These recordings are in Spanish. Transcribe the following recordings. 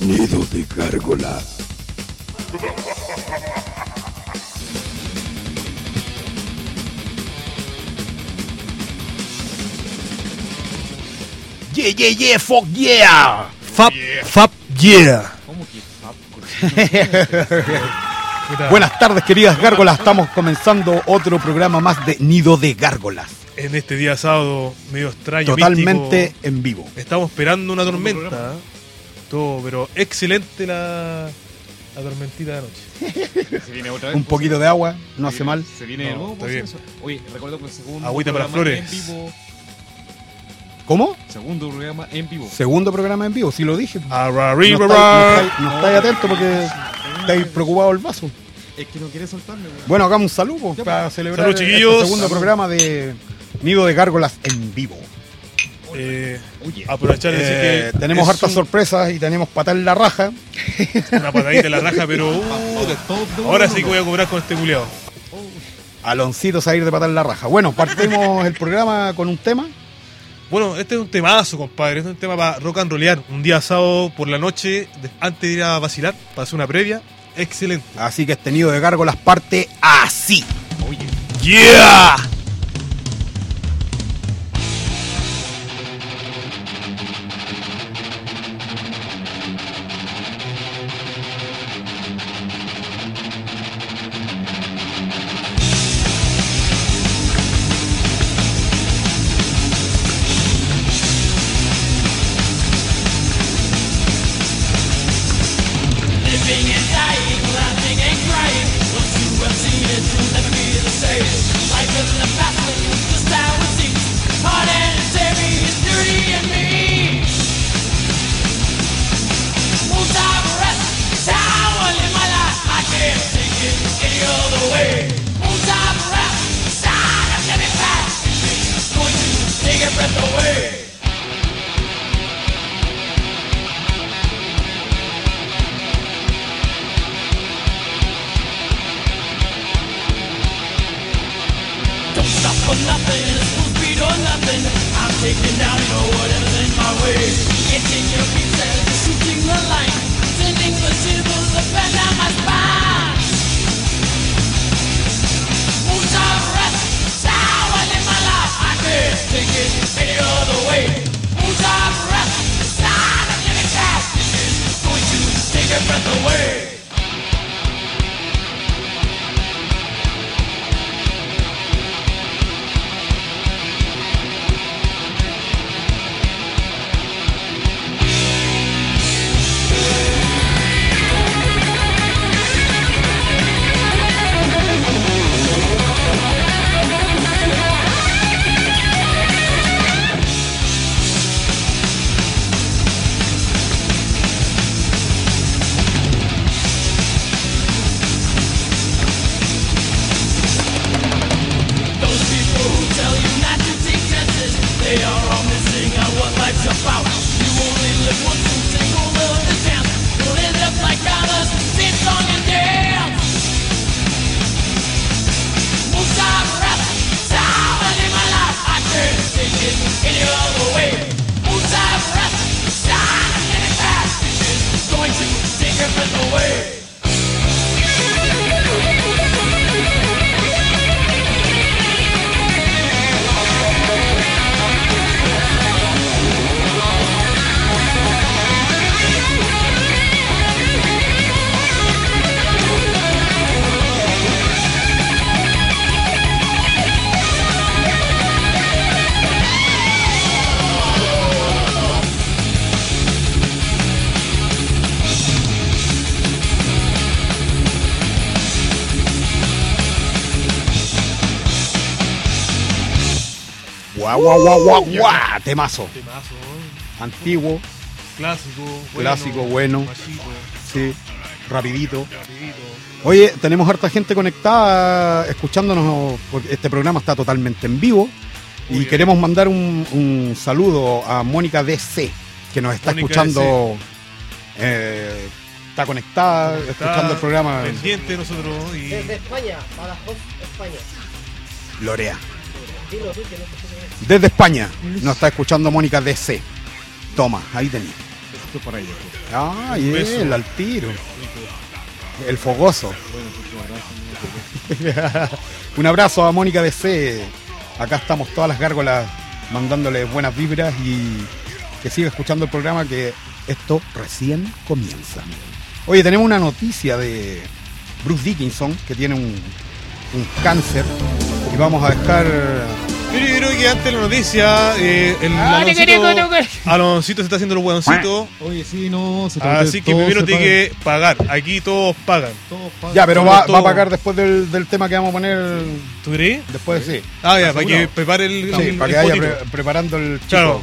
Nido de gárgola. Yeah, yeah, yeah, fuck yeah. Fab, Fab, yeah. ¿Cómo que Fab? Buenas tardes, queridas gárgolas. Estamos comenzando otro programa más de Nido de Gárgolas. En este día sábado medio extraño. Totalmente místico. en vivo. Estamos esperando una tormenta. Todo, pero excelente la, la tormentita de anoche. Se viene otra vez. Un pues, poquito de agua, no hace mal. Se viene de No, nuevo. está pues, bien. eso. Oye, recuerdo que el segundo. Agüita para programa flores. En vivo, ¿Cómo? segundo programa en vivo. Segundo programa en vivo, sí lo dije. Arra, No estáis, no atentos porque estáis preocupados el vaso. Es que no quiere soltarme, weón. Bueno, hagamos un saludo pues, para celebrar Salud, este segundo Salud. programa de Nido de Gárgolas en vivo. Eh, aprovechar y decir Eh, que tenemos hartas un- sorpresas y tenemos patar en la raja. una patadita en la raja, pero uh, ahora sí que voy a cobrar con este culiado. Aloncito salir de patar en la raja. Bueno, partimos el programa con un tema. Bueno, este es un temazo, compadre. Este es un tema para rock and rollear. Un día sábado por la noche, antes de ir a vacilar, para hacer una previa. Excelente. Así que este nido de gárgolas parte así. Oye, ¡Yeah! Guau, guau, guau, guau, guau. Temazo. Antiguo, Clásico, bueno, Clásico, bueno. machito, sí, rapidito. rapidito. Oye, tenemos harta gente conectada escuchándonos porque este programa está totalmente en vivo. Y bien. queremos mandar un, un saludo a Mónica DC, que nos está Mónica escuchando. eh, está conectada, Está escuchando el programa. Pendiente de nosotros y Desde España, Badajoz, España. Lorea. Dilo tú que no te escucho bien. Desde España nos está escuchando Mónica DC. Toma, ahí tenéis. esto es para ellos. pues. Ah, y él al tiro. El fogoso. Un abrazo. A Mónica BC. Acá estamos todas las gárgolas mandándole buenas vibras y que siga escuchando el programa que esto recién comienza. Oye, tenemos una noticia de Bruce Dickinson que tiene un, un cáncer y vamos a dejar Pero yo creo que antes de la noticia, eh, el Ah, Aloncito. Aloncito se está haciendo los hueoncitos. Oye, sí, no, se Así que primero tiene que pagar. Aquí todos pagan. todo paga. Ya, pero va, va a todos. pagar después del, del tema que vamos a poner ¿Tú crees? después, sí. Ah, ya, para que prepare el, Sí, el- para el que vaya pre- preparando el chico. Claro.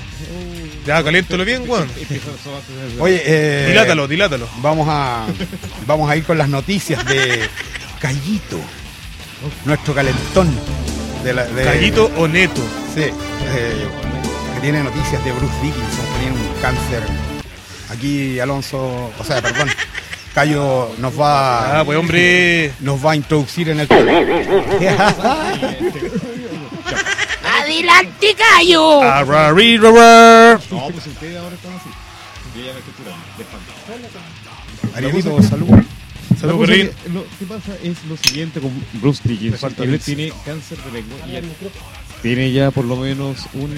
Ya, caliéntalo bien, de- Oye, eh, Dilátalo, dilátalo. Vamos a, vamos a ir con las noticias de Callito, nuestro calentón. De la, de- Callito o neto. Sí, eh, que tiene noticias de Bruce Dickinson, que tiene un cáncer. Aquí Alonso, o sea, perdón, Cayo nos va, Ah, pues hombre. nos va a introducir en el. ¡Adelante, Cayo! Arrarrirarrar. No, pues ustedes ahora están así. Yo ya me estoy curando. de espanto. Arielito, salud. Salud, La cosa Perrín. que lo que pasa es lo siguiente con Bruce Dickinson. Él tiene cáncer de lengua y él tiene ya por lo menos un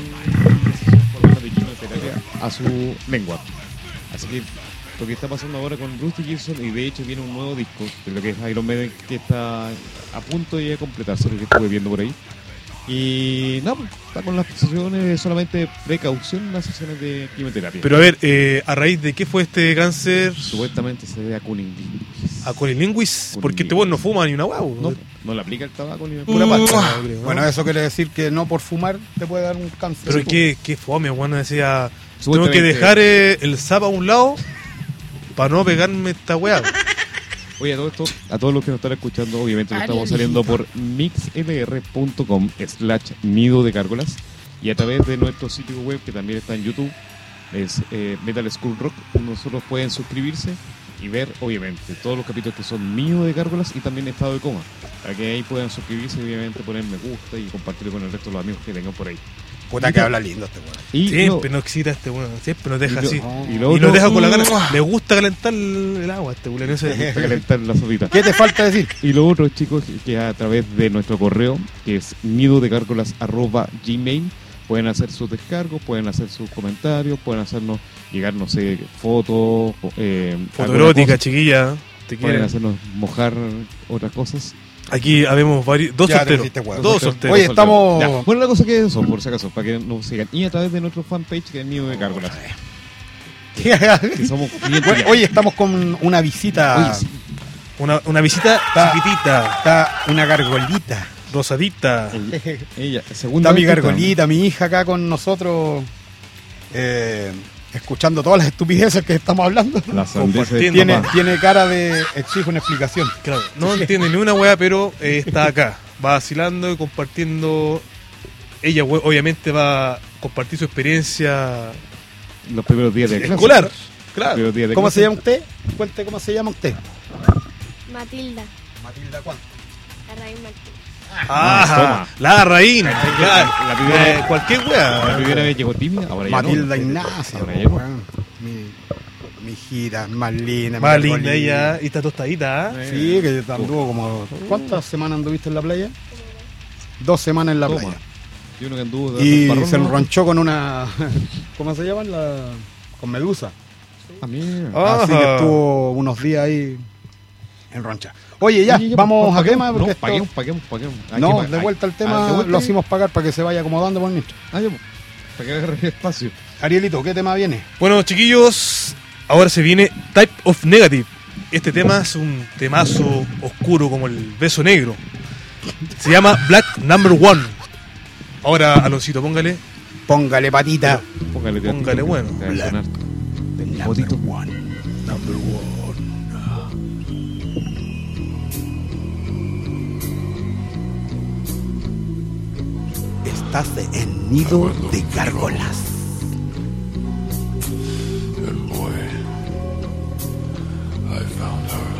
por de quimioterapia a su lengua. Así que lo que está pasando ahora con Bruce Dickinson y de hecho viene un nuevo disco de lo que es Iron Maiden que está a punto de completarse lo que estuve viendo por ahí. Y no, pues, está con las sesiones solamente precaución, las sesiones de quimioterapia. Pero a ver, eh, ¿a raíz de qué fue este cáncer? Supuestamente se debe a cunilingus. A colilinguis. Porque este weón no fuma ni una guau. No, no le aplica el tabaco ni Pura pura pasta. ¿no? Bueno, eso quiere decir que no por fumar te puede dar un cáncer. Pero es que, qué fome, weón. Decía, tengo que dejar eh, el zap a un lado para no pegarme esta weá. Oye, a todo esto, a todos los que nos están escuchando, obviamente lo estamos saliendo por mixlr.com slash nido de cárgolas y a través de nuestro sitio web que también está en YouTube, es eh, Metal School Rock, nosotros pueden suscribirse y ver, obviamente, todos los capítulos que son nido de cárgolas y también estado de coma, para que ahí puedan suscribirse y obviamente poner me gusta y compartir con el resto de los amigos que tengan por ahí. Puta que habla lindo este weón. Siempre lo- nos excita este weón. Siempre nos deja y así. y nos deja con la gana. Le gusta calentar el, agua a este weón. Ese- para calentar la sopita. ¿Qué te falta decir? Y lo otro, chicos, que a través de nuestro correo, que es nido de gmail, pueden hacer sus descargos, pueden hacer sus comentarios, pueden hacernos llegar, no sé, fotos, eh, Fotoerótica, alguna cosa. chiquilla. Te pueden quieren. hacernos mojar otras cosas. Aquí habemos varios. Dos Ya hiciste weón. Dos solteros. Oye, estamos- Ya. Bueno, la cosa que es eso, por si acaso, para que nos sigan. Y a través de nuestro fanpage, que es Nido de Cárgolas, que somos Bueno, hoy estamos con una visita. Oye, sí, Una, una visita Está- chiquitita, Está una gargolita. rosadita. ella, segunda Está mi gargolita, mi hija acá con nosotros. eh, escuchando todas las estupideces que estamos hablando. La. Tiene, cara de exijo una explicación. Claro, no entiende ni una weá, pero eh, está acá, vacilando y compartiendo. Ella we- obviamente va a compartir su experiencia los primeros días de escolar. Claro. primeros días de ¿Cómo clase. se llama usted? Cuente cómo se llama usted. Matilda, Matilda ¿cuánto? la raíz Martín. Ah, la reina. claro. la primera- Eh, cualquier weá. La primera vez llegó tímida, ahora ya Matilda no. Ignacia. Ahora ya. Mi, mi hijita, más linda. Más ella y está tostadita. ¿eh? Sí, que anduvo como. ¿Cuántas semanas anduviste en la playa? Dos semanas en la Toma. playa. Y uno que anduvo Y parrón, se ¿no? enronchó con una. ¿Cómo se llama? La, con medusa. Ah. Así que estuvo unos días ahí en roncha. Oye, ya, Oye, vamos a quema. paguemos, Porque No, esto- paguemos, paguemos, paguemos. Hay no, que de hay- vuelta al ah, tema vuelta lo hicimos pagar para que se vaya acomodando por. Ah, pues, para que agarre espacio. Arielito, ¿qué tema viene? Bueno, chiquillos, ahora se viene Type of Negative. Este tema es un temazo oscuro como el beso negro. Se llama Black Number One. Ahora, Aloncito, póngale. Póngale patita. Póngale, Póngale, bueno. sonar. Number one. Number one. despertaste en nido de gárgolas. And boy, I found her.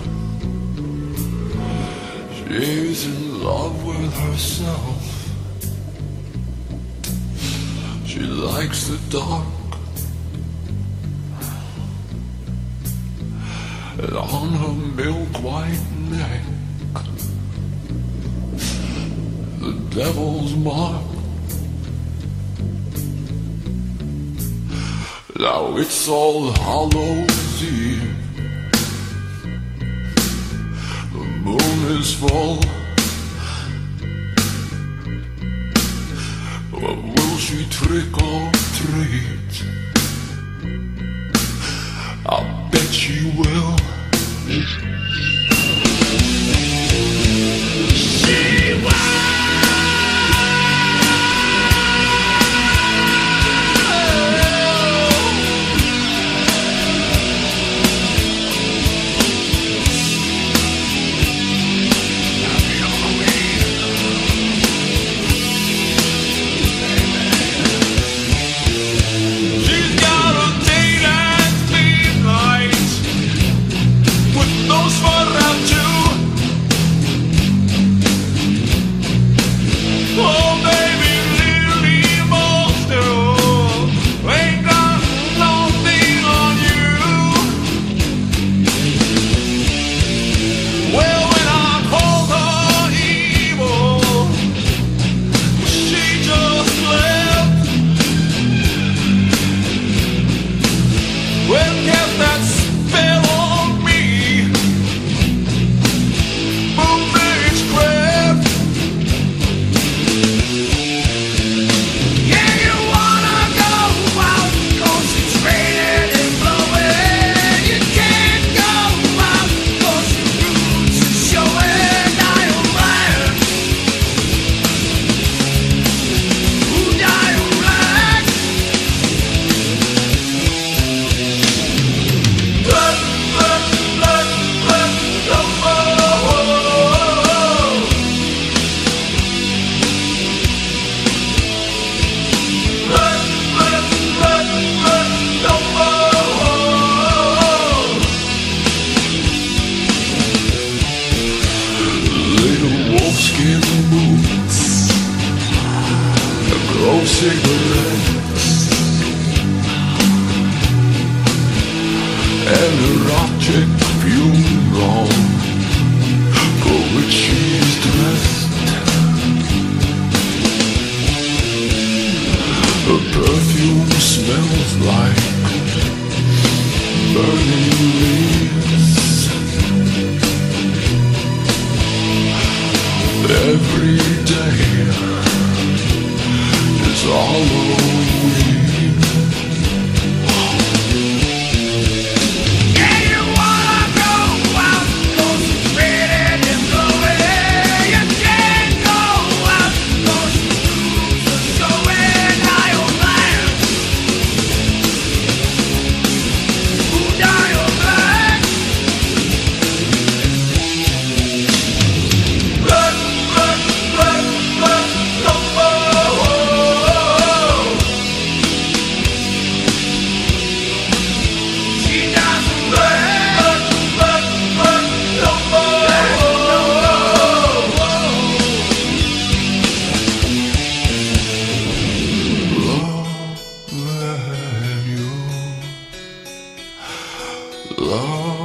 She's in love with herself. She likes the dark. And on her milk white neck, the devil's mark. Now it's all Hallows Eve. The moon is full. But will she trick or treat? I bet she will. Lord.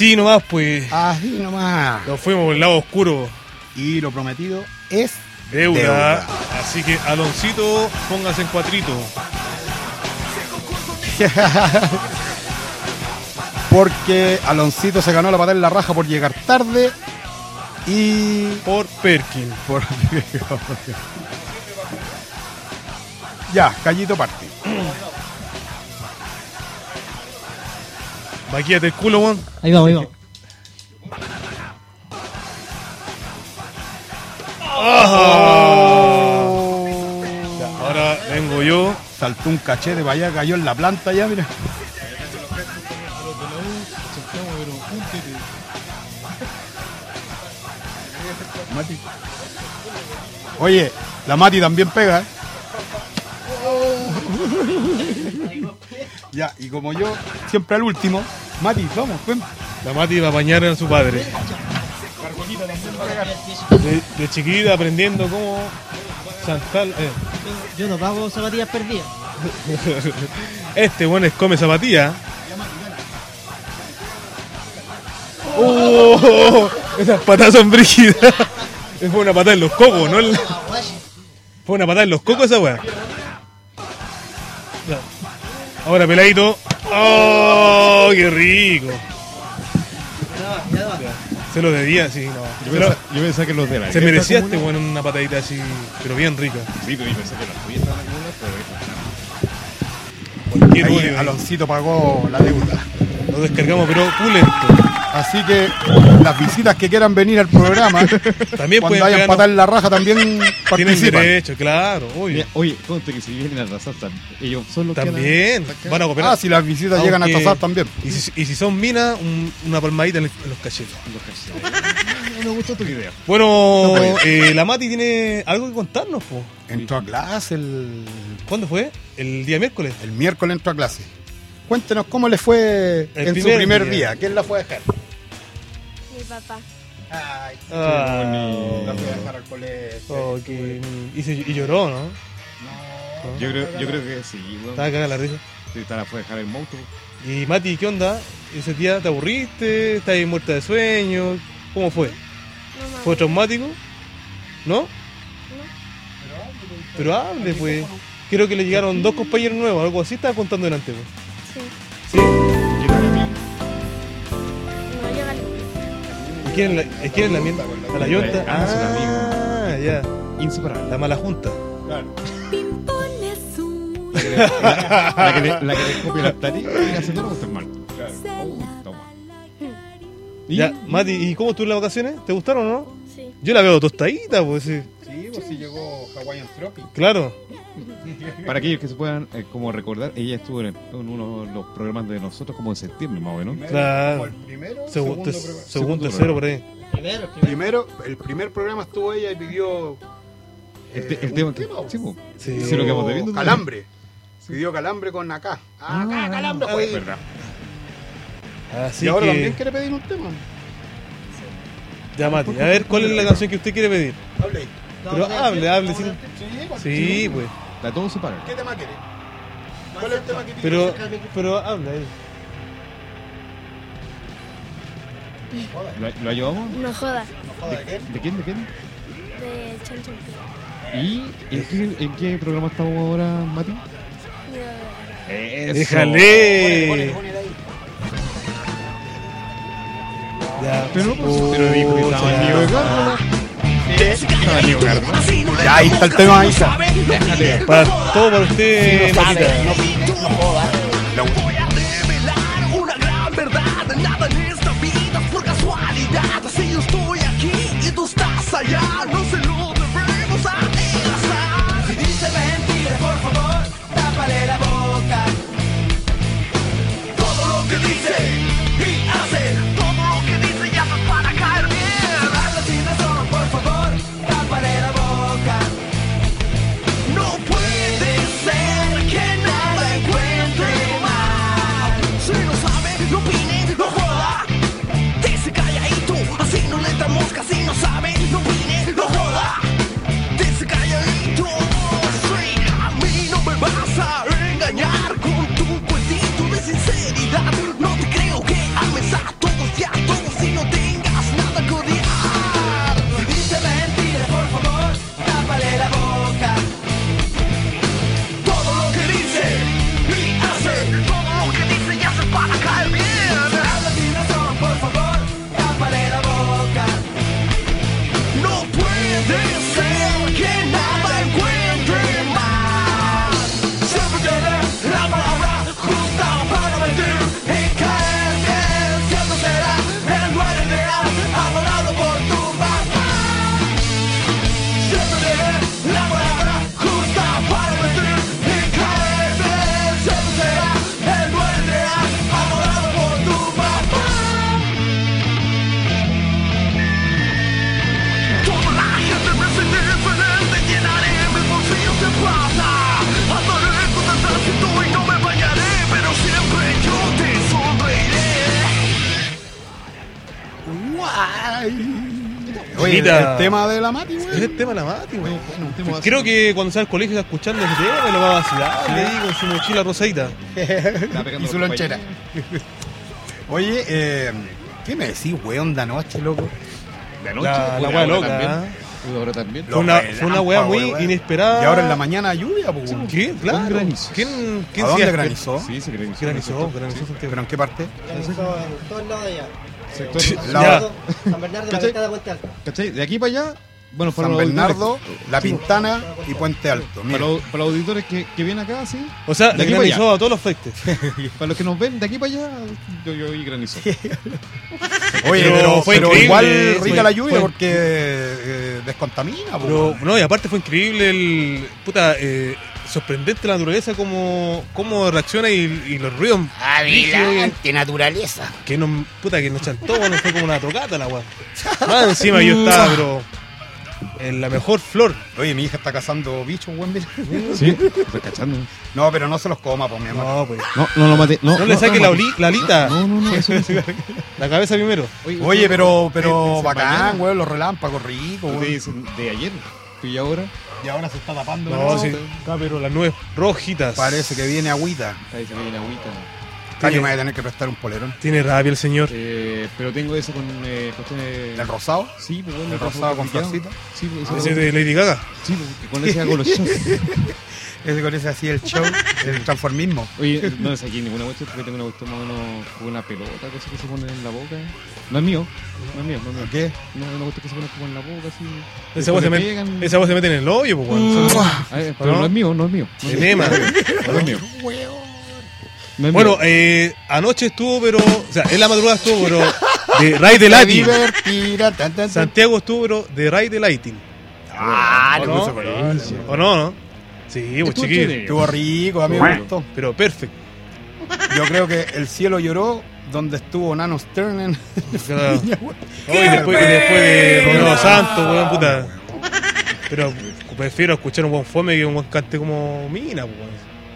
Así nomás, pues. Así nomás. Nos fuimos por el lado oscuro. Y lo prometido es deuda. Así que, Aloncito, póngase en cuatrito. Porque Aloncito se ganó la patada en la raja por llegar tarde y. Por Perkin. Por... ya, Callito parte. Maquillate el culo, weón. Ahí vamos, ahí vamos. Ahora vengo yo, saltó un cachete para allá, cayó en la planta ya, mira. Mati. Oye, la Mati también pega. ¿eh? ya, y como yo, siempre al último, Mati, vamos, ven. La Mati va a bañar a su padre. De, de chiquita aprendiendo cómo saltar. eh. Yo no pago zapatillas perdidas. Este bueno es come zapatilla. ¡Oh! Esas patas son brígidas. Fue una patada en los cocos, ¿no? Fue una patada en los cocos esa weá. Ahora peladito. ¡Oh! ¡Qué rico! Se lo debía, sí, no. Yo pensaba, yo pensaba que los de la se merecía este weón una patadita así, pero bien rica. Sí, pero yo pensé que las tuyas estaban acumuladas, pero Cualquier Ahí weón, Aloncito pagó la deuda. Lo descargamos, pero pulento. Así que las visitas que quieran venir al programa, También cuando pueden vayan pegarnos- patar en la raja, también Tienen participan. derecho, claro, obvio. Mira, oye, conste que si vienen a arrasar, ellos son los que También van a cooperar. Ah, si las visitas llegan a Aunque- tasar también. Y si, y si son minas, un- una palmadita en, el- en los cachetes. No me gustó tu idea. Bueno, eh, la Mati tiene algo que contarnos, po. Entró a clase el, ¿Cuándo fue? El día miércoles. el miércoles, entró a clase. Cuéntenos cómo le fue El en su primer día. día. ¿Quién la fue a dejar? Mi papá. Ay, Ah, la fue a dejar al colegio. oh, y, se- y lloró, ¿no? Yo creo, yo creo que sí, weón. Estaba cagada la risa. Sí, te la fue a dejar el monstruo. Y Mati, ¿qué onda? ¿Ese día te aburriste? ¿Estás ahí muerta de sueño? ¿Cómo fue? No ¿Fue traumático? ¿No? Pero hable, pues. Creo que le llegaron dos compañeros nuevos, algo así estaba contando delante, pues. Sí. ¿Sí? No llega el ¿Y quién es la, ¿y quién es la mienta? ¿A la yonta? Ah, es un Ah, ya. Inseparable. La mala junta. La que le, la que le copia las platillas y hace todo lo que mal. Oh, toma. ¿Y? Ya, Mati, ¿y cómo estuvo las vacaciones? ¿Te gustaron o no? Sí. Yo la veo tostadita, pues sí. Sí, pues sí llegó Hawaiian Tropic. Claro. Para aquellos que se puedan eh, como recordar, ella estuvo en, en uno de los programas de nosotros como en septiembre más o menos. Claro. Como el primero, Segu- segundo segundo, tercero, por ahí. Primero, primero. Primero, el primer programa estuvo ella y pidió El, eh, te- el un tema que... tema, Sí. Sí. Sí, lo que debiendo. calambre. Pidió calambre con acá. Acá, calambre, Ah, pues. verdad. Así y ahora que, también quiere pedir un tema. ya Mati, a ver, ¿cuál es la canción que usted quiere pedir? Hable ahí. Pero hable, hable. Sí, Sí, sí pues. La todo se paga. ¿Qué tema quiere? ¿Cuál es el tema que quiere? Pero, pero hable ahí. ¿Lo, lo ayudamos? No jodas. Joder, ¿qué? ¿De quién? ¿De quién? De Chancho ¿Y en qué, en qué programa estamos ahora, Mati? Eso. Déjale. Ya, Pero no, pues, pero dijo que estaba el Nico de Ya, ahí está el tema, ahí está. Para todo para usted, Oye, el, tema de la Mati, Es güey. el tema de la Mati, güey. Creo que cuando sale al colegio está escuchando ese tema lo va a vacilar ahí con su mochila rosadita. Y su lonchera. Oye, eh, ¿qué me decís, weón, de anoche, loco? De anoche. La- la puta, wea loca, también. ¿ah? Ahora también. Fue una, fue una weá muy weón. inesperada. Y ahora en la mañana lluvia, pues. ¿Qué? Claro. ¿Quién, quién ¿A se dónde granizó? Sí, se granizó. Granizó, granizó. ¿Pero en qué parte? Granizó en todo el lado de allá. Sector- lado- San Bernardo, la ¿Cachai? ventana de Puente Alto. ¿Cachai? De aquí para allá, bueno, para San los Bernardo, auditores- La Pintana y Puente Alto. Mira. Para los, para los auditores que, que vienen acá, sí. O sea, De aquí para allá. a todos los frentes. Para los que nos ven de aquí para allá, yo, yo oí granizo. Oye, Pero pero, fue pero increíble, igual fue- rica la lluvia fue- porque eh, descontamina, Pero, weón. no, y aparte fue increíble el. Puta, eh, sorprendente la naturaleza, cómo, cómo reacciona y, y los ruidos. que- naturaleza. Que nos, puta, que nos chantó, bueno, fue como una tocata la weá. Más encima yo estaba, pero. En la mejor flor. Oye, mi hija está cazando bichos, weón. mira. Sí, estoy cachando. No, pero no se los coma, pues, mi amor. No, pues. No, no lo maté. No, No le saque no, la, oli- la alita. No, no, no, eso. La cabeza primero. Oye, pero, eh, pero se bacán, bañaron. weón, los relámpagos ricos, weón. de ayer y ahora Y ahora se está tapando. No, sí. Ah, pero las nubes rojitas. Parece que viene agüita. ahí se viene agüita. Cayo me voy a tener que prestar un polerón. Tiene rabia el señor. Eh, pero tengo eso con eh, cuestiones. ¿El rosado? Sí, pues bueno, ¿El rosado con florcita? Sí, pues eso Ese de Lady Gaga. Sí, pues, con ese hago los shows. Ese con ese así el show, el transformismo. Oye, no es aquí ninguna cuestión porque tengo una cuestión más o menos como una pelota, cosa que se pone en la boca. No es mío, no es mío, no es mío. ¿Qué? No es una cuestión que se pone como en la boca, así. Esa voz se, esa voz mete en el hoyo, pues, weón. A ver, pero ¿No? es mío, no es mío. No es mío. Enema. No es mío. No es Bueno, eh, anoche estuvo, pero. O sea, en la madrugada estuvo, pero. De Ray de Lighting. Divertirá, tan, tan, tan. Santiago estuvo, pero de Ray de Lighting. Ah, ¿O le no? ¿O no, no? Sí, pues Estuvo chiquillo. Estuvo rico, a mí me gustó. Pero perfecto. Yo creo que el cielo lloró donde estuvo Nano Stern en Claro. Oh, y después, y después de Romeo Santos, weón, puta. Pero prefiero escuchar un buen fome que un buen cante como Mina, pues, weón.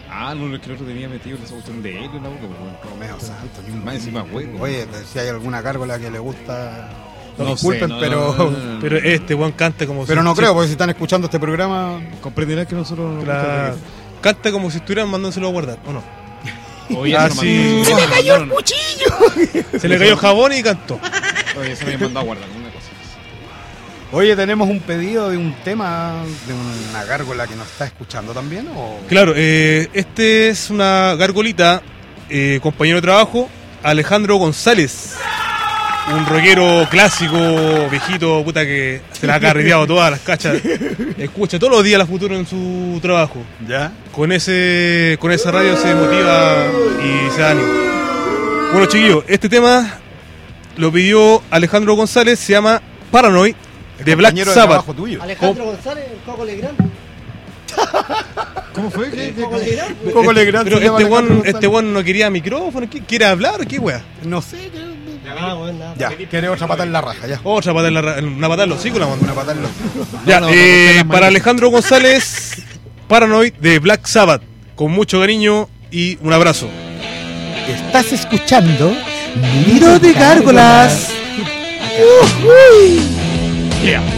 Ah, no, es que el otro tenía metido esa cuestión de él en la boca, pues, bueno. Romeo Santos. ni un- Más encima, güey. Oye, si hay alguna cárgola que le gusta, No disculpen, sé, no, pero no, no, no. Pero este weón canta como pero si- no creo, porque si están escuchando este programa, Comprenderás que nosotros no Claro. Canta como si estuvieran mandándoselo a guardar, ¿o no? Oye, Ah, eso sí. Se me cayó el cuchillo. Se le cayó jabón y cantó. Oye, se me mandó a guardar una cosa. Oye, tenemos un pedido de un tema de una gárgola que nos está escuchando también, o Claro, eh, este es una gargolita, eh, compañero de trabajo, Alejandro González. Un rockero clásico, viejito, puta que se la ha carreteado todas las cachas. Escucha todos los días la futuro en su trabajo. ya. Con ese con esa radio se motiva y se da ánimo. Bueno, chiquillos, este tema lo pidió Alejandro González, se llama Paranoid El de Black Sabbath. tuyo. Alejandro González, el Coco Legrand. ¿Cómo fue? ¿Qué, El qué, Coco qué? Legrand. Un poco Legrand Pero este one, este one no quería micrófono, ¿qué- ¿quiere hablar? ¿Qué wea? No sé, creo- Nada. ya, quiere otra en la raja, ya. Otra patada en la ra- una patada en los la mandó. Una pata en la Ya, no, no, eh, para. Alejandro González, Paranoid de Black Sabbath, con mucho cariño y un abrazo. Estás escuchando Nido de gárgolas. All day long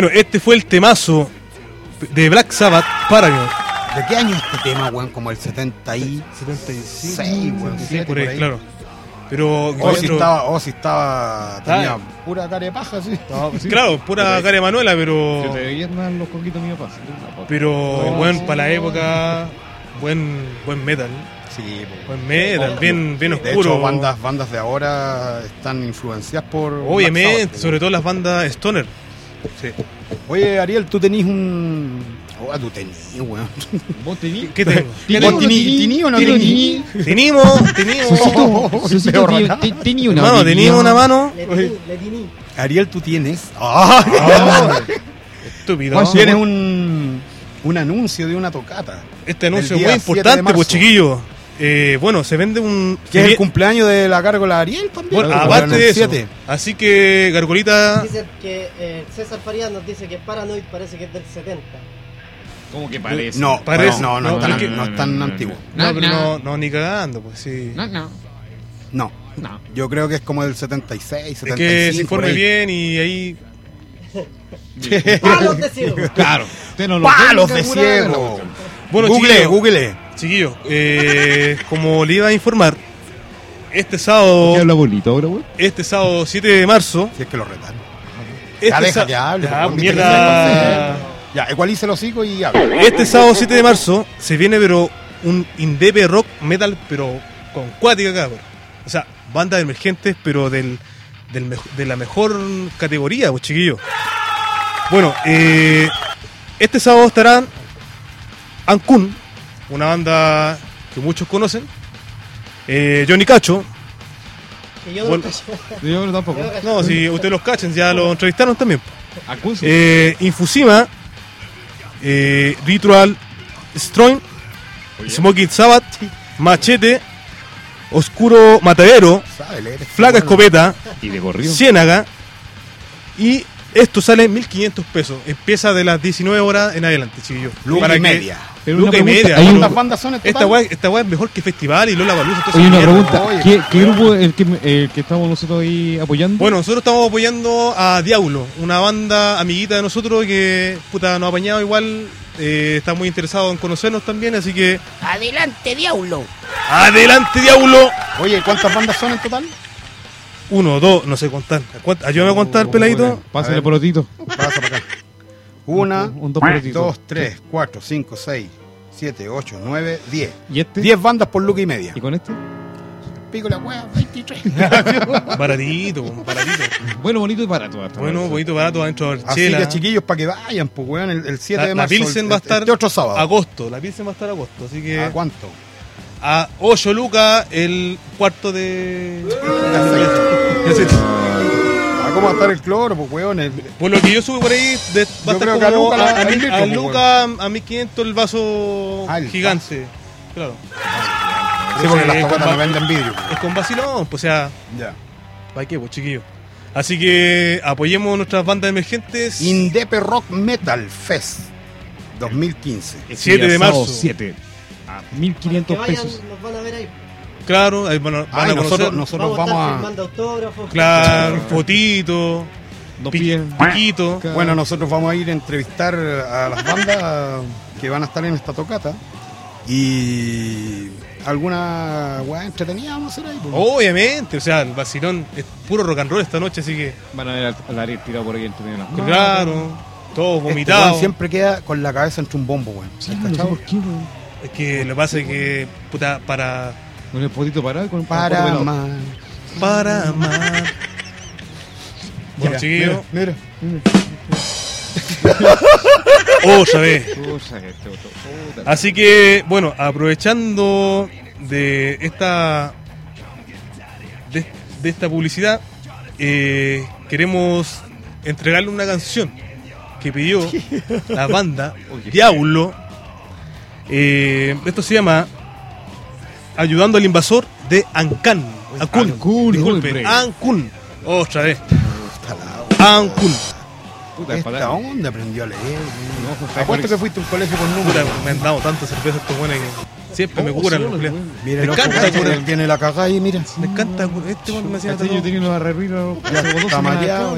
Bueno, este fue el temazo de Black Sabbath Paragon. ¿De qué año es este tema, weón? Como el 70 y... 75. Sí, weón, Sí, por ahí, por ahí. claro. Pero O si estaba, o si estaba, tenía Ah. pura cara de paja, sí. Claro, pura cara de Manuela, pero. Se te veían los coquitos de sí, una pata. Pero, Oh, bueno, sí. para la época, buen, buen metal. Sí. Buen metal, bien, bien De oscuro. hecho, bandas, bandas de ahora están influenciadas por... Obviamente, Sabbath, sobre todo las bandas Stoner. Sí. Oye, Ariel, tú tenís un... Oh, tú tenís, weón. ¿Vos tení? ¿Qué tengo? ¿Tení ¿Vos o no tení-. Tenimos, tenimos. Susito, tení una opinión. teníamos una mano. Ariel, tú tienes... ¡Ah! Estúpido. Guaso. Tienes un, un anuncio de una tocata. Este anuncio es muy 7 de importante, pues chiquillos. Eh, bueno, se vende un. Que es el cumpleaños de la cárgola Ariel también. bueno, aparte el de eso. 7. Así que, Gargolita. Dice que eh, César Farías nos dice que Paranoid parece que es del 70. ¿Cómo que parece? No, Parece- no, no, no, es tan, es que- no es tan antiguo. No, pero no, no, ni cagando, pues sí. No, no, No, no. yo creo que es como del 76, 75. Es que se informe bien y ahí. ¡Palos de ciego! Claro. Usted no lo ¡Palos de ciego! Bueno, Google, Google. Chiquillos, eh, como le iba a informar, este sábado, ¿Qué habla bonito ahora, güey? este sábado 7 de marzo, Si es que lo retan. este Ya deja que hable. Ya, mierda. Ya, ecualice el hocico y habla. Este sábado 7 de marzo se viene pero un indebe rock metal pero con cuática cabrón. O sea, bandas emergentes pero del, del mejo- de la mejor categoría, pues chiquillos. Bueno, eh, este sábado estarán Ancun, una banda que muchos conocen. eh, Johnny Cacho. Que yo no Bueno. cacho. Yo no tampoco. No si ustedes los cachen, ya lo entrevistaron también. Eh, Infusima, eh, Ritual Stroin, Smoking Sabbath, Machete, Oscuro Matadero, Flaca? Escopeta, y de corrido. Ciénaga. Y esto sale en 1500 pesos. Empieza de las 19 horas en adelante, chiquillos. Luca Para y que- media. Luca y media. hay ¿Cuántas bandas son en total? Esta weá esta weá es mejor que Festival y Lola Baluza. Oye, una pregunta. Oye, ¿Qué, qué grupo es el que, el que estamos nosotros ahí apoyando? Bueno, nosotros estamos apoyando a Diablo, una banda amiguita de nosotros que puta, nos ha apañado igual. eh, está muy interesado en conocernos también, así que. Adelante, diablo. ¡Adelante, Diablo! Oye, ¿cuántas bandas son en total? Uno, dos, no sé contar. ¿Cuánto- Ayúdame a contar, peladito. Pásale ver. por otito. Pasa para acá. Una, Un- un dos tres, cuatro, cinco, seis, siete, ocho, nueve, diez. ¿Y este? Diez bandas por Luca y media. ¿Y con este? Pico la wea, 23. Baratito, baratito. Bueno, bonito y barato. Bueno, bonito, barato, adentro de Así que chiquillos, para que vayan, pues weón, el, el 7 La, de la marzo. Pilsen el- va a estar Este otro sábado. agosto. La Pilsen va a estar agosto. Así que ¿A cuánto? A 8 lucas el cuarto de. ¿A cómo va a estar el cloro, pues weón? El- Por lo que yo supe por ahí, de- va a estar que a como Luca a, a litro, a pues, Luca a 1500 el vaso Ah, el gigante. Claro. Sí, porque las Eh, tocatas con no venden vidrio. pues. Es con vacilón, pues o sea, Ya. ¿para qué, pues chiquillos? Así que apoyemos nuestras bandas emergentes. Indepe Rock Metal Fest 2015. Ese 7 día de marzo. sábado 7. A Que 1500 vayan, pesos. nos van a ver ahí. Claro, ahí van a, van Ay, a nosotros, conocer. nosotros vamos, a estar vamos a. firmando autógrafos. Claro, fotito, Dos pi- pies. piquito. Bueno, nosotros vamos a ir a entrevistar a las bandas que van a estar en esta tocata. Y alguna weá entretenida vamos a hacer ahí. pues. Obviamente, o sea, el vacilón es puro rock and roll esta noche, así que, Van a ver al, Ariel tirado por ahí entre medio de las cosas. claro, todos Este vomitados. siempre queda con la cabeza entre un bombo, weón. Sí, ¿Has no cachado? por qué, weón. Es que lo que pasa es que, puta, para. Con el potito parado y con el Para amar. Para amar. Bueno, Mira, chiquillos, mira, otra vez. Pucha, este. Así que, bueno, aprovechando de esta de, de esta publicidad, eh, queremos entregarle una canción que pidió la banda Diablo. Eh, esto se llama Ayudando al invasor de Ancán. Ancún. Ancún, Disculpe. Ancún. Otra vez. Ancún. Puta, Esta onda aprendió a leer. No, Apuesto que fuiste a un colegio con Puta, números. me han dado tanta cerveza estos buenos que siempre me Oh, curan. los culiados. Mira, Me encanta curar. tiene la cagada ahí, mira. Me encanta, este weón me hacía Caché, Yo todo. tenía los arreglos está mareado.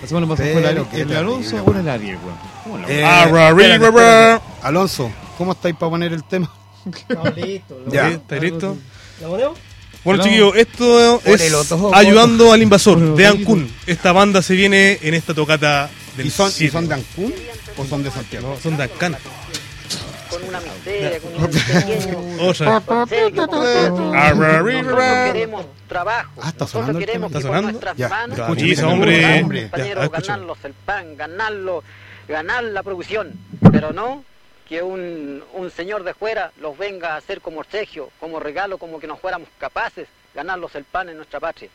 La semana pasada fue el, Alonso, ahora el Ariel, weón. ¿Cómo la Eh. Alonso, ¿cómo estáis para poner el tema? Estamos listos. ¿lo Ya. ¿Estáis listos? ¿Lo ponemos? Bueno, No. chiquillos, esto es todo, Ayudando al Invasor de. Ancún. Esta banda se viene en esta tocata del ¿Y son, ¿Y son de Ancún o son de Santiago? No, son de Ancán. con una miseria, con un pequeño Nosotros ra. queremos trabajo. Ah, está sonando queremos ¿Está con sonando? nuestras Ya, hombre. compañeros, ganarlos el pan, ganarlo, ganar la producción, pero no que un, un señor de fuera los venga a hacer como obsequio, como regalo, como que no fuéramos capaces ganarlos el pan en nuestra patria.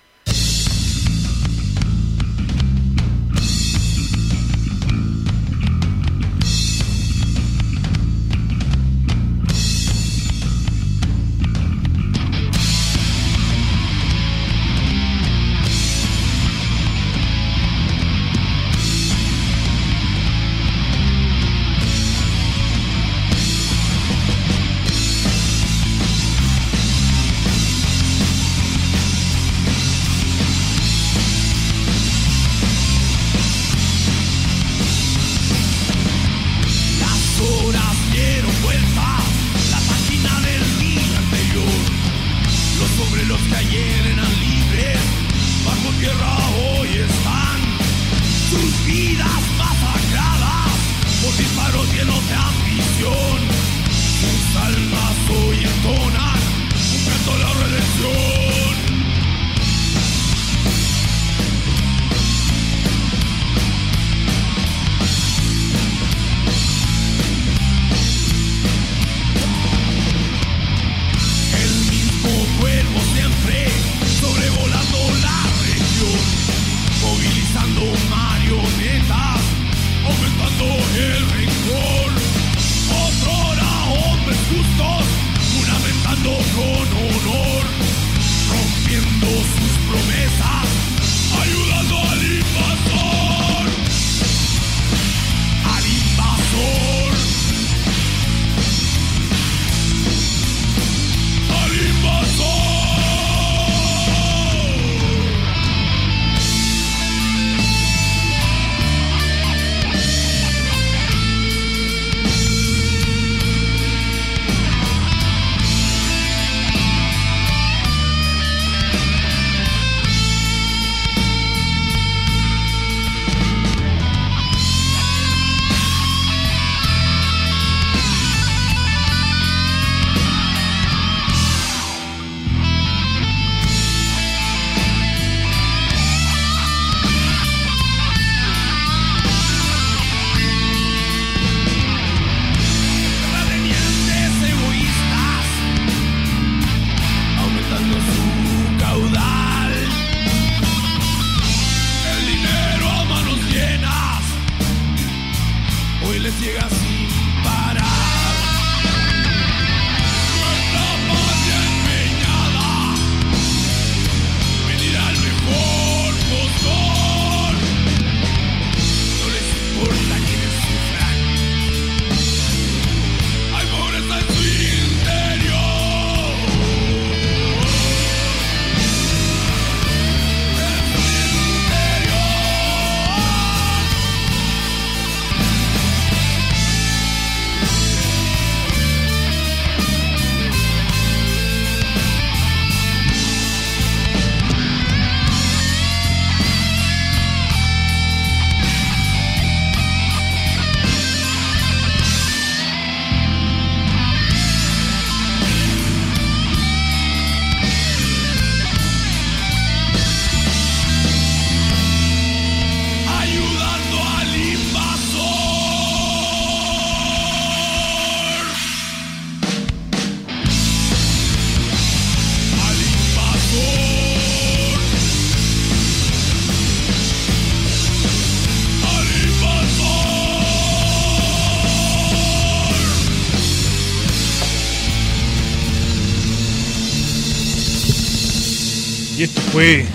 Fue.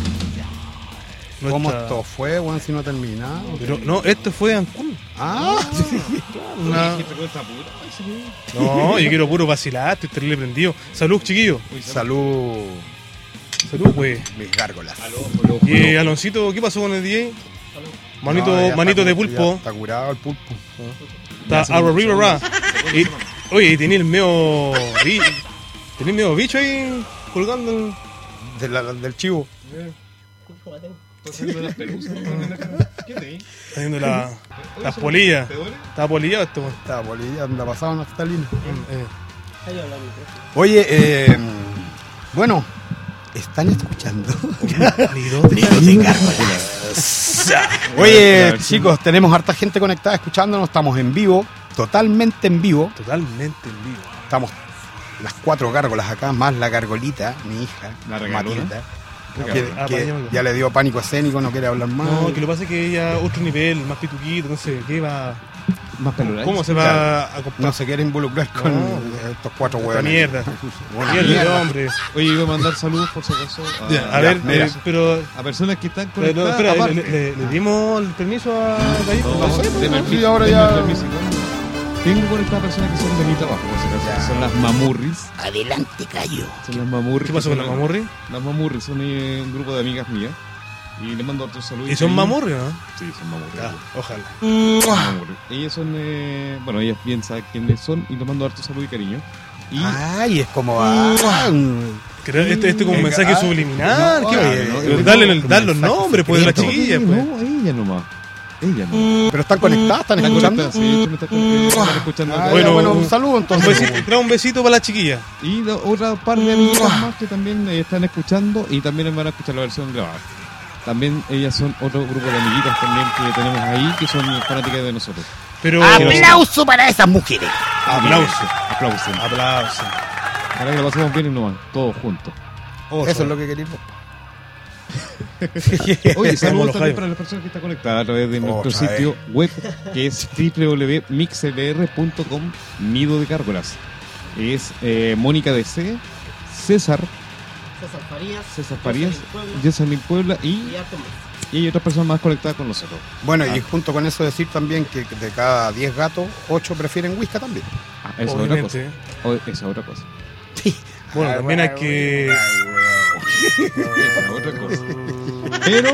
¿Cómo nuestra- esto fue, weón, si no ha terminado? Pero no, esto fue de Ancún. Ah, sí. Una- No, yo quiero puro vacilar, estoy terrible prendido. Salud, chiquillos. Salud, Salud, pues. mis gárgolas. Y Aloncito, ¿qué pasó con el DJ? Manito, No, está manito de pulpo. Está curado el pulpo. Está Arrow River Ra. Y, oye, y tenía el medio. Tenía el medio bicho ahí colgando. el- De la- del chivo. Haciendo la, las polillas. Estaba polillado esto, weón. Está bolilla, anda pasado naftalina. Eh, Ahí habla mi profe. Oye, eh, bueno, están escuchando. Oye, chicos, tenemos harta gente conectada escuchándonos. Estamos en vivo, totalmente en vivo. Totalmente en vivo. Estamos las cuatro gárgolas acá, más la gargolita, mi hija, La regalona. Matilda, que, Ah, que ya le dio pánico escénico, no quiere hablar más. No, que lo que pasa es que ella otro nivel, más pituquito, no sé, ¿qué va? Más peluda. ¿Cómo se va a comprar? No se quiere involucrar con No. estos cuatro Esta huevones. mierda. Mierda de hombre. Oye, iba a mandar saludos por si acaso a, Ya, a ya, ver, eh, pero. a personas que están pero, conectadas. espera, aparte. ¿le, le- le dimos el permiso a Gallito? No, pues, permiso, sí, ahora ya- Tengo conectadas personas que son de mi trabajo, por si acaso. Son las mamurris. Adelante, callo. Son las mamurris. ¿Qué pasó con la Son- mamorri? Las mamurris son eh, un grupo de amigas mías. Y les mando otros saludos. ¿Y son mamorri o no? Sí, son mamurris. Ah, ojalá. Mamurris. Ellas son, eh, bueno, ellas bien saben quiénes son y les mando harto saludo y cariño. Y Ay, es como. ah, Creo- Este, este como un mensaje subliminal. no, ¿qué no, no, no, dar los nombres pues, de la chiquilla. Pues. No, ella nomás. Ella no. Pero están conectadas, están Están escuchando. conectadas, sí, me están escuchando Ah, Bueno, bueno, un saludo Un entonces. besito, un besito para la chiquilla. Y la otra par de amigas más que también eh, están escuchando y también van a escuchar la versión grabada. También ellas son otro grupo de amiguitas también que tenemos ahí que son fanáticas de nosotros. Pero. Aplauso para esas mujeres. Aplauso. Aplausos. Aplauso. Para que la pasemos bien y nomás, todos juntos. Eso es lo que quería. Oye, saludos también para las personas que están conectadas a través de nuestro Otra vez. sitio web que es www.mixlr.com Nido de Cárgolas. Es eh, Mónica DC, César, César Farías. César Farías, Jocelyn Puebla, y, y hay otras personas más conectadas con nosotros. Bueno, Ah. y junto con eso decir también que de cada 10 gatos, 8 prefieren whisky también. Ah, esa es otra cosa. O- esa es otra cosa. Bueno, también hay que. Otra cosa. Pero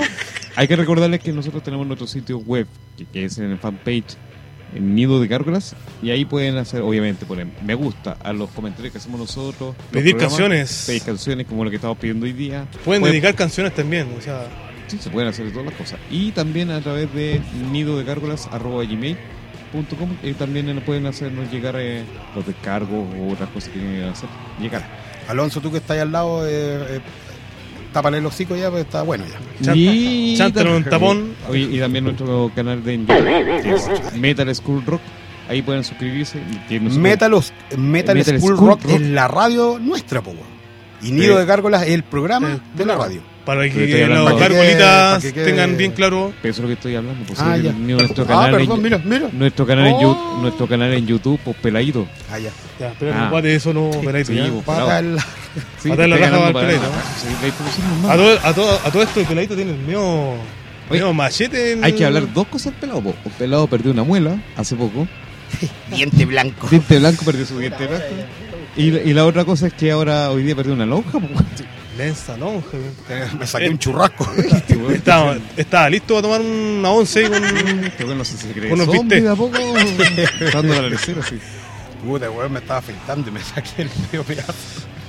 hay que recordarles que nosotros tenemos nuestro sitio web, que, que es en el fanpage en Nido de Gárgolas, y ahí pueden hacer, obviamente, poner me gusta a los comentarios que hacemos nosotros. Pedir canciones. Pedir canciones como lo que estamos pidiendo hoy día. Pueden dedicar canciones también. O sea, Sí, se pueden hacer todas las cosas. Y también a través de nido de gmail.com y también pueden hacernos llegar eh, los descargos o otras cosas que quieran hacer. Llegar. Alonso, tú que estás ahí al lado, eh, eh, tápale el hocico ya, pues está bueno ya. Chanta- y chántalo en un tapón. Oye, y también nuestro canal de YouTube, Metal School Rock. Ahí pueden suscribirse. Metal, Metal, Metal School, School Rock, Rock. es la radio nuestra, po. Y Nido Sí. de Gárgolas es el programa de la radio. Para que Para que para quede- tengan bien claro. Pero eso es lo que estoy hablando. Pues, Ah, ya. nuestro Ah, canal perdón, en, mira, mira. nuestro canal en Oh. YouTube, nuestro canal en YouTube, pues peladito. Ah, ya. Ya, pero Ah. eso no peladito Sí, ya. pues, en la- Sí, Matar la raja al para- peladito. A todo, a, todo, a todo esto el peladito tiene el mío, mío machete. en- Hay que hablar dos cosas del pelado. po. El pelado perdió una muela hace poco. Diente blanco. Diente blanco perdió su diente blanco. Y, y la otra cosa es que ahora hoy día perdió una lonja. po. Lenza lonja. Eh, Me saqué un churrasco. Estaba, estaba listo para tomar una once con. Weón no sé si se zombie a poco. Dando la lecera así. Puta, weón, me estaba afeitando y me saqué el medio pedazo.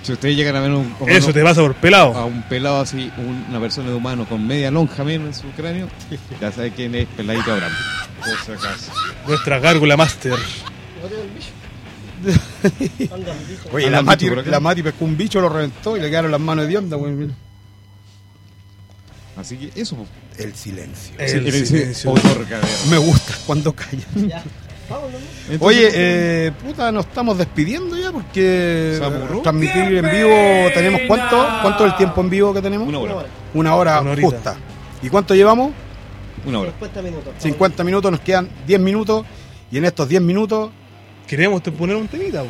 Si ustedes llegan a ver un, Eso no- te pasa por pelado. a un pelado así, un- una persona de humano con media lonja menos en su cráneo, ya sabe quién es Peladito Abraham. Por si acaso. Nuestra gárgula master. Oye, la Mati, la Mati pescó un bicho, lo reventó y le quedaron las manos de onda, weón. mira. Así que eso. po. El silencio. El silencio. Me gusta cuando callan. Ya. Vámonos. Entonces, Oye, eh, puta, nos estamos despidiendo ya porque transmitir en vivo tenemos cuánto, cuánto es el tiempo en vivo que tenemos? una hora. Una hora Una justa. ¿Y cuánto llevamos? Una hora. 50 minutos. 50 minutos, nos quedan 10 minutos y en estos 10 minutos Queríamos te- poner un temita, po,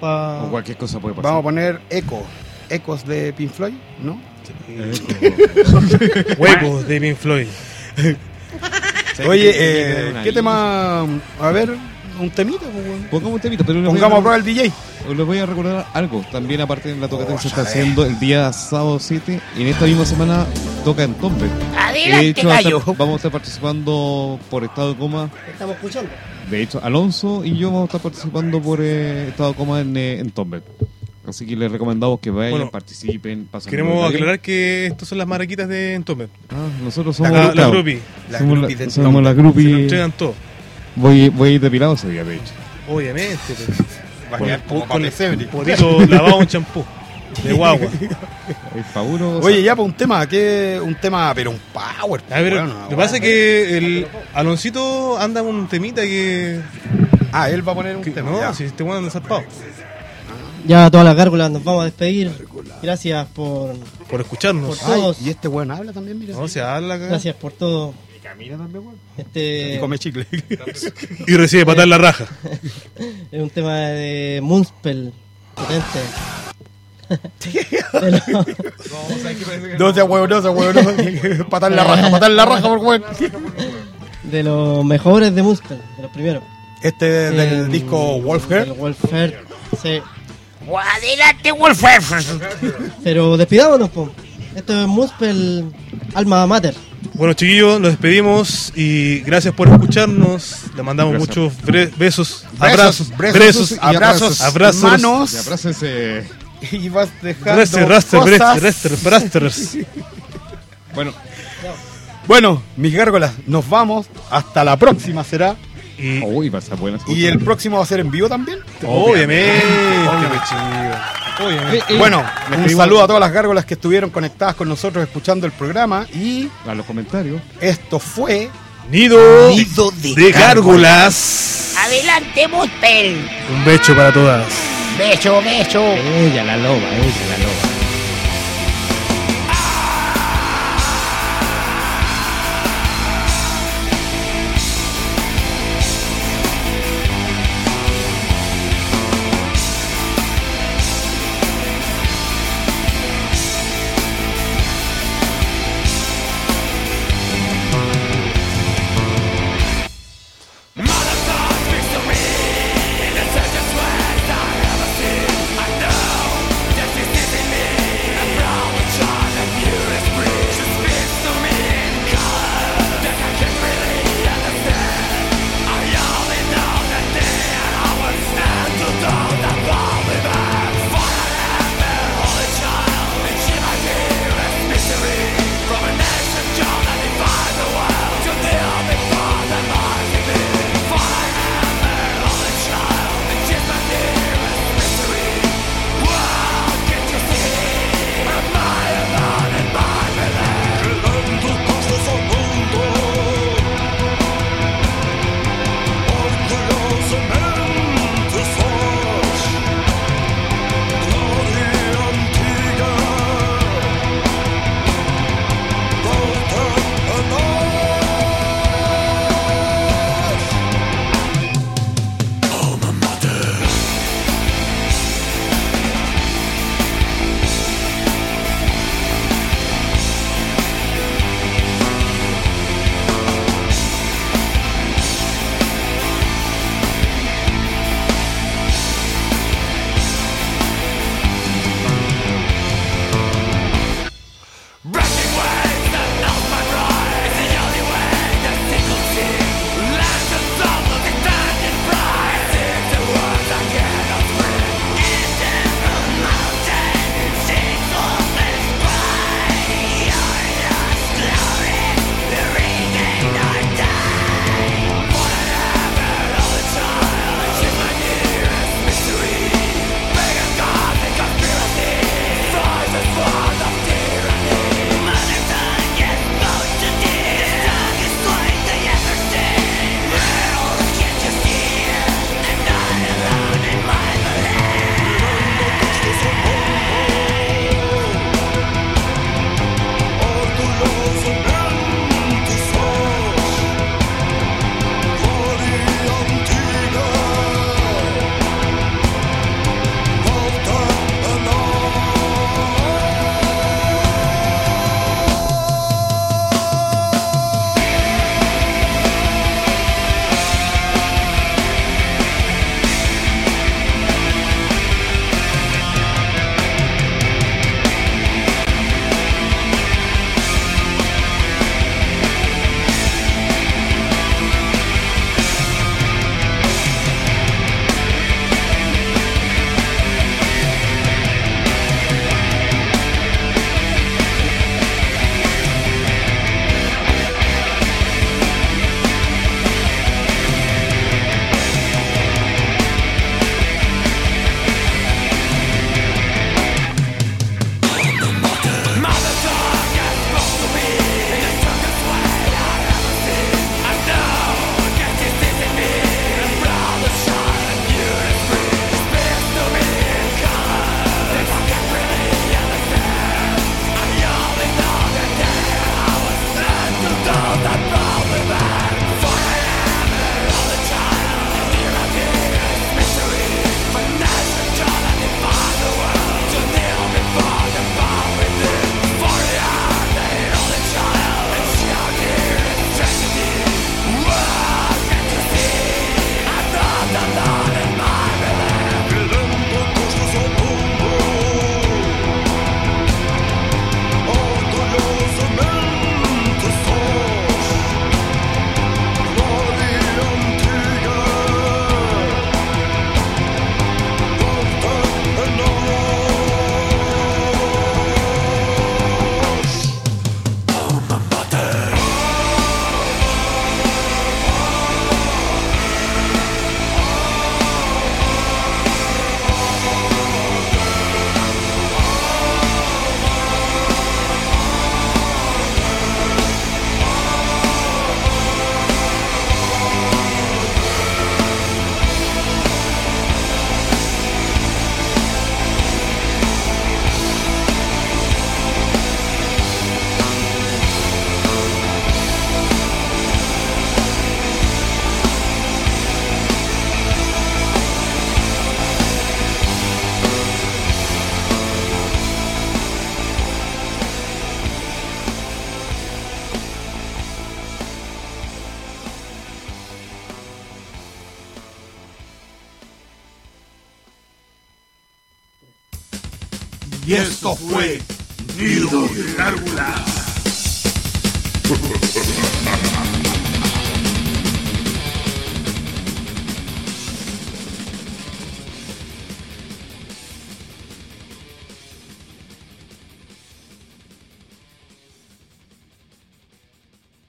pa- O cualquier cosa puede pasar. vamos a poner eco, ecos de Pink Floyd, ¿no? Huecos de Pink Floyd. ¿Sabes Oye, eh, ¿qué tema? A ver, un temita, pues. Pongamos un temita, pero a Pongamos a prueba recordar- el DJ. les voy a recordar algo. También, aparte de la tocata que se está haciendo el día sábado 7, en esta misma semana toca en Tombe. De hecho, vamos a estar participando por estado de coma. Estamos escuchando. De hecho, Alonso y yo vamos a estar participando por eh, estado coma en, eh, en Tombe. Así que les recomendamos que vayan, Bueno, participen. Queremos aclarar que estos son las maraquitas de Entombed. Ah, nosotros La, somos la. La somos groupie la, somos Se lo entregan todo. Voy, voy a ir depilado ese día, de hecho. Obviamente. Va a quedar Con el Sebre. potito lavado en champú. De guagua. Oye, ya, pues un tema, que un tema, pero un power. A ver, lo que pasa es que el Aloncito anda con un temita que. Ah, él va a poner un que- tema. no, ya. si este weón anda zarpado. Ya todas las gárgolas nos vamos a despedir. Gracias por, Por escucharnos. Por todos. Ay, y este weón habla también, mira. No, se habla acá. gracias por todo. Camila también, weón. Este Y come chicle. Y recibe patar la raja. es un tema de Moonspell potente. De lo- no sea weón, no sea weón. no. Patar la raja, patar la raja por weón. de los mejores de Moonspell, de los primeros. Este del disco Wolfheart. del Wolfheart, sí. Adelante, Wolfer. Pero despidámonos, po. Esto es Moonspell Alma Mater. Bueno, chiquillos, nos despedimos y gracias por escucharnos. Le mandamos Gracias. muchos besos, Besos, abrazos, besos, besos, y abrazos, abrazos, manos. Y. Y vas dejando Raster, raster, cosas. raster, rasters. Bueno, Bueno, mis gárgolas, nos vamos. Hasta la próxima será. Y uy, va a estar buena. Y el próximo va a ser en vivo también. obviamente, pues, chiquillos. Obviamente. Bueno, les un saludo a todas las gárgolas que estuvieron conectadas con nosotros escuchando el programa. Y A los comentarios. esto fue Nido, Nido de de gárgolas. Adelante, Muspel. Un beso para todas. Beso, beso. Ella la loba, ella la loba.